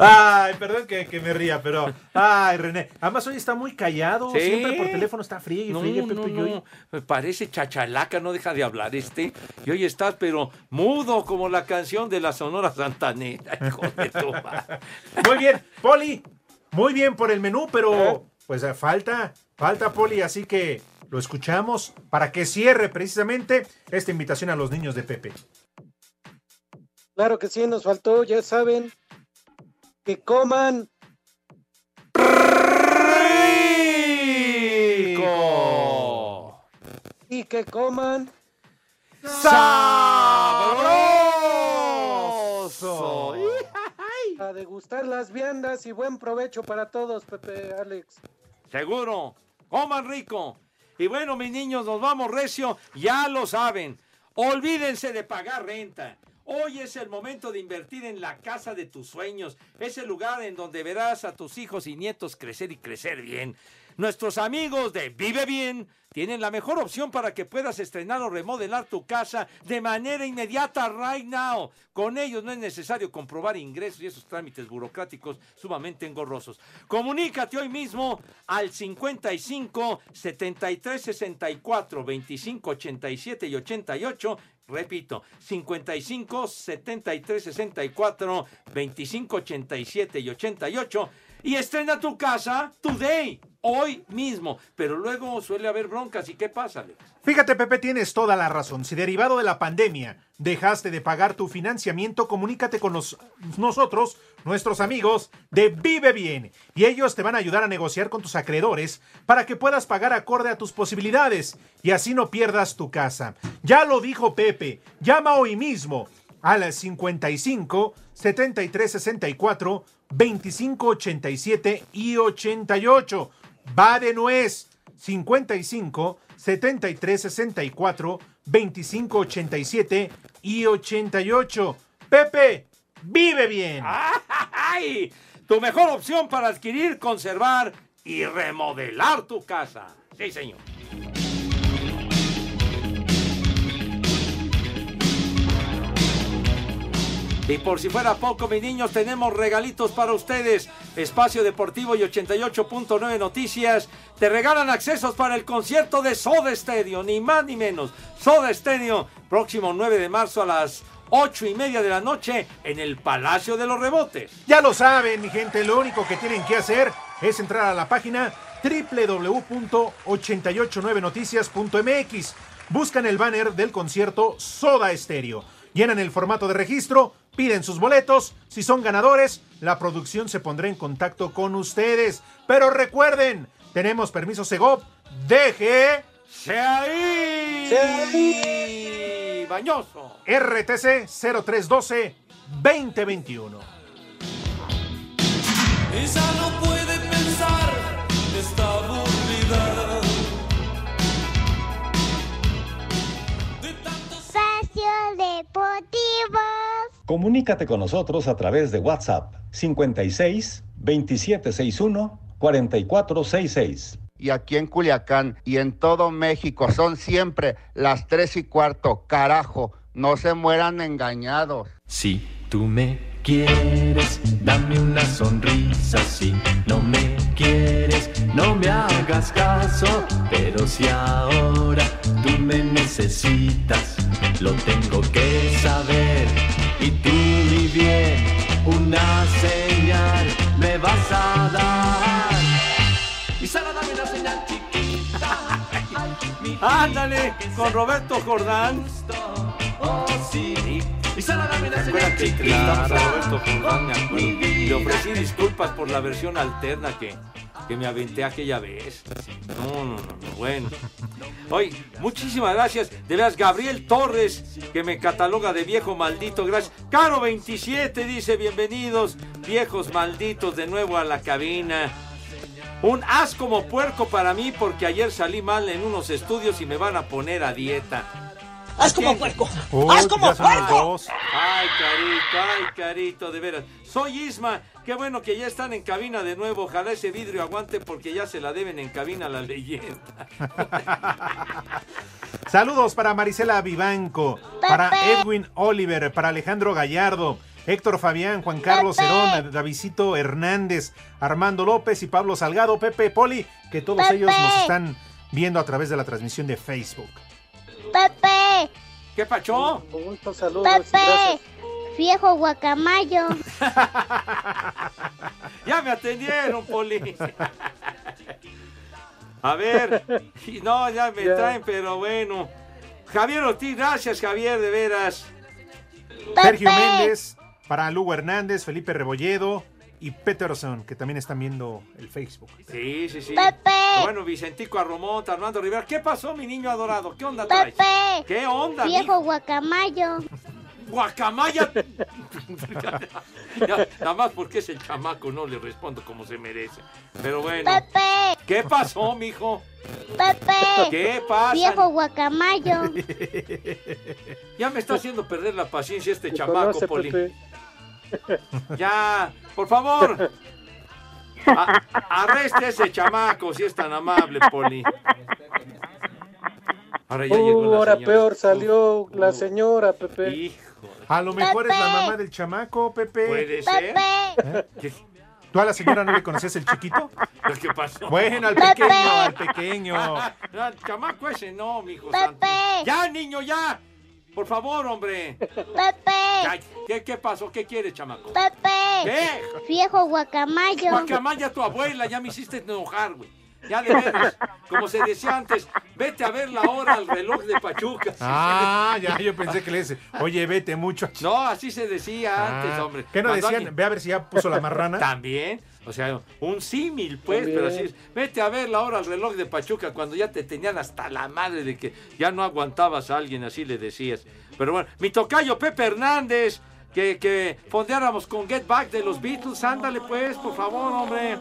Ay, perdón que, que me ría, pero. Ay, René. Además, hoy está muy callado. Sí. Siempre por teléfono está frío y No, frío. no, no, me parece chachalaca, no deja de hablar este. Y hoy estás, pero mudo como la canción de la Sonora Santanera. hijo de tu madre. Muy bien, Poli. Muy bien por el menú, pero pues eh, falta, falta Poli, así que lo escuchamos para que cierre precisamente esta invitación a los niños de Pepe. Claro que sí, nos faltó, ya saben, que coman y que coman sabroso. A degustar las viandas y buen provecho para todos, Pepe, Alex. Seguro. Coman rico. Y bueno, mis niños, nos vamos recio. Ya lo saben. Olvídense de pagar renta. Hoy es el momento de invertir en la casa de tus sueños. Es el lugar en donde verás a tus hijos y nietos crecer y crecer bien. Nuestros amigos de Vive Bien tienen la mejor opción para que puedas estrenar o remodelar tu casa de manera inmediata right now. Con ellos no es necesario comprobar ingresos y esos trámites burocráticos sumamente engorrosos. Comunícate hoy mismo al 55 73 64 25 87 y 88 Repito, 55 73 64 25 87 y 88 y estrena tu casa today, hoy mismo. Pero luego suele haber broncas y ¿qué pasa, Alex? Fíjate, Pepe, tienes toda la razón. Si derivado de la pandemia dejaste de pagar tu financiamiento, comunícate con los- nosotros, nuestros amigos de Vive Bien. Y ellos te van a ayudar a negociar con tus acreedores para que puedas pagar acorde a tus posibilidades y así no pierdas tu casa. Ya lo dijo Pepe. Llama hoy mismo al 55 73 64 25 87 y 88. Va de nuez. 55 73 64 25 87 y 88. Pepe, vive bien. ¡Ay! Tu mejor opción para adquirir, conservar y remodelar tu casa. Sí, señor. Y por si fuera poco, mis niños, tenemos regalitos para ustedes. Espacio Deportivo y 88.9 Noticias te regalan accesos para el concierto de Soda Stereo, ni más ni menos. Soda Stereo, próximo 9 de marzo a las 8 y media de la noche en el Palacio de los Rebotes. Ya lo saben, mi gente, lo único que tienen que hacer es entrar a la página www.889noticias.mx. Buscan el banner del concierto Soda Stereo. Llenan el formato de registro, piden sus boletos. Si son ganadores, la producción se pondrá en contacto con ustedes. Pero recuerden, tenemos permiso Segov. Deje. ¡Se ahí! ¡Bañoso! RTC 0312 2021. Espacio Deportivo. Comunícate con nosotros a través de WhatsApp 56 2761 4466. Y aquí en Culiacán y en todo México son siempre las tres y cuarto. Carajo, no se mueran engañados. Si tú me quieres, dame una sonrisa. Si no me quieres, no me hagas caso. Pero si ahora tú me necesitas, lo tengo que saber. Y tú, mi bien, una señal me vas a dar. Y solo dame una señal chiquita. Ándale, con Roberto Jordán. Oh, sí. Y solo dame una ¿Se señal chiquita. Roberto Jordán? Me acuerdo. Le ofrecí disculpas por la versión alterna que, que me aventé aquella vez. No, no, no, no, bueno. Oye, muchísimas gracias. De veras, Gabriel Torres, que me cataloga de viejo maldito. Gracias. Caro 27 dice, bienvenidos, viejos malditos, de nuevo a la cabina. Un as como puerco para mí porque ayer salí mal en unos estudios y me van a poner a dieta. ¡Haz como puerco! Uy, ¡Haz como puerco! dos. Ay, carito, ay, carito, de veras. Soy Isma. Qué bueno que ya están en cabina de nuevo. Ojalá ese vidrio aguante porque ya se la deben en cabina a la leyenda. Saludos para Marisela Vivanco, para Edwin Oliver, para Alejandro Gallardo, Héctor Fabián, Juan Carlos Cerón, Davidito Hernández, Armando López y Pablo Salgado, Pepe Poli, que todos Pepe. ellos nos están viendo a través de la transmisión de Facebook. Pepe, ¿Qué pacho? Muchos saludos. y Pepe, viejo guacamayo. Ya me atendieron, Poli. A ver, no, ya me Ya. traen, pero bueno. Javier Ortiz, gracias, Javier, de veras. Sergio Méndez, para Lugo Hernández, Felipe Rebolledo y Peterson, que también están viendo el Facebook. Sí, sí, sí. Pepe. Bueno, Vicentico Arromont, Armando Rivera. ¿Qué pasó, mi niño adorado? ¿Qué onda traes? Pepe, ¿Qué onda, viejo guacamayo. Guacamaya. Ya, nada más porque es el chamaco, no le respondo como se merece. Pero bueno. Pepe, ¿Qué pasó, mijo? Pepe, ¿Qué pasa? viejo guacamayo. Ya me está haciendo perder la paciencia este Te chamaco, conoce, Poli. Ya, por favor. A- arreste a ese chamaco, si es tan amable, Poli. Ahora ya llegó Uh, la ahora señora. peor salió la señora, Pepe. Hijo, A lo mejor es la mamá del chamaco, Pepe. puede ser. Pepe, ¿Qué, ¿Tú a la señora no le conocías el chiquito? qué pasó? Bueno, al Pepe. pequeño, al pequeño. El chamaco ese no, mijo santo. Pepe, Ya, niño, ya. Por favor, hombre. Pepe, ¿Qué, qué pasó? ¿Qué quiere, chamaco? Pepe, ¿Qué? viejo guacamayo. Guacamaya tu abuela, ya me hiciste enojar, güey. Ya de veras, como se decía antes, vete a ver la hora al reloj de Pachuca. Ah, ya, yo pensé que le dice, oye, vete mucho. No, así se decía antes, Ah, hombre. ¿Qué no decían? alguien- Ve a ver si ya puso la marrana. También, o sea, un símil, pues, También. pero así es. Vete a ver la hora al reloj de Pachuca cuando ya te tenían hasta la madre de que ya no aguantabas a alguien, así le decías. Pero bueno, mi tocayo Pepe Hernández, que, que fondeáramos con Get Back de los Beatles, ándale pues, por favor, hombre.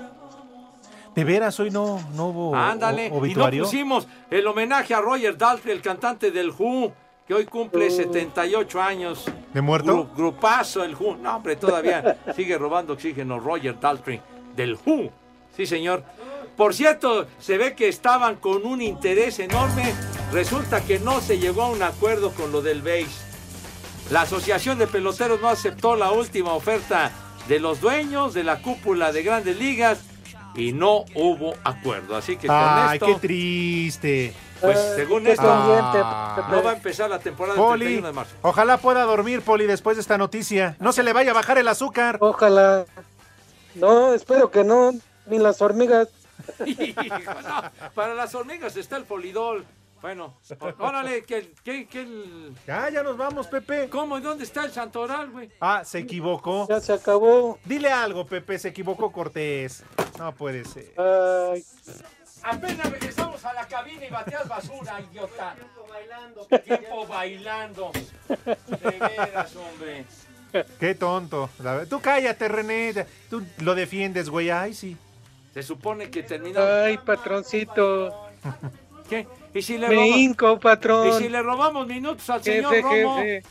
De veras, hoy no, no hubo Ándale, o- y no obituario. pusimos el homenaje a Roger Daltrey, el cantante del Who, que hoy cumple 78 años. ¿De muerto? Gru- grupazo el Who. No, hombre, todavía sigue robando oxígeno Roger Daltrey del Who. Sí, señor. Por cierto, se ve que estaban con un interés enorme. Resulta que no se llegó a un acuerdo con lo del base. La Asociación de Peloteros no aceptó la última oferta de los dueños de la cúpula de Grandes Ligas y no hubo acuerdo. Así que con Ay, esto, qué triste. pues según esto, Ah. No va a empezar la temporada del Poli, 31 de marzo. ojalá pueda dormir, Poli, después de esta noticia. No se le vaya a bajar el azúcar. Ojalá. No, espero que no. Ni las hormigas. Hijo, no, para las hormigas está el polidol. Bueno, órale, que, que, que el- Ya, ya nos vamos, Pepe. ¿Cómo? ¿Y dónde está el santoral, güey? Ah, se equivocó. Ya se acabó. Dile algo, Pepe, se equivocó Cortés. No puede ser. Ay, Apenas regresamos a la cabina y bateas basura, idiota. Tiempo bailando. De veras, hombre. Qué tonto. Tú cállate, René. Tú lo defiendes, güey. Ay, sí. Se supone que terminó. ay, patroncito. ¿Qué? ¿Y si le, Me roba- hinco, ¿Y patrón. si le robamos minutos al señor Jefe, Romo? jefe.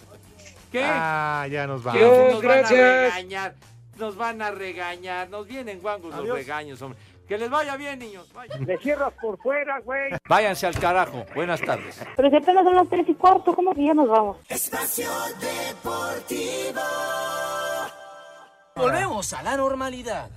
¿Qué? Ah, ya nos vamos. Nos van a regañar. Nos van a regañar. Nos vienen guangos los regaños, hombre. Que les vaya bien, niños. Vaya. Le cierras por fuera, güey. Váyanse al carajo. Buenas tardes. Pero si apenas son las tres y cuarto, ¿cómo que ya nos vamos? Espacio Deportivo. Volvemos a la normalidad.